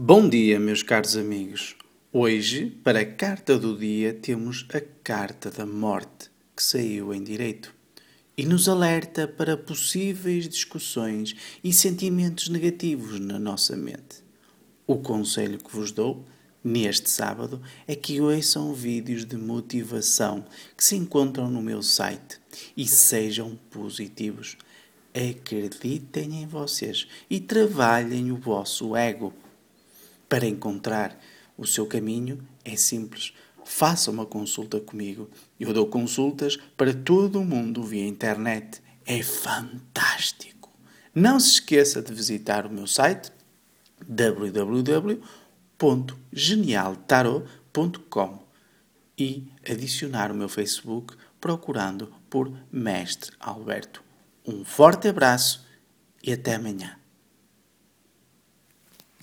Bom dia, meus caros amigos. Hoje, para a carta do dia, temos a carta da morte, que saiu em direito e nos alerta para possíveis discussões e sentimentos negativos na nossa mente. O conselho que vos dou neste sábado é que ouçam vídeos de motivação que se encontram no meu site e sejam positivos. Acreditem em vocês e trabalhem o vosso ego para encontrar o seu caminho é simples. Faça uma consulta comigo. Eu dou consultas para todo o mundo via internet. É fantástico. Não se esqueça de visitar o meu site www.genialtarot.com e adicionar o meu Facebook procurando por Mestre Alberto. Um forte abraço e até amanhã.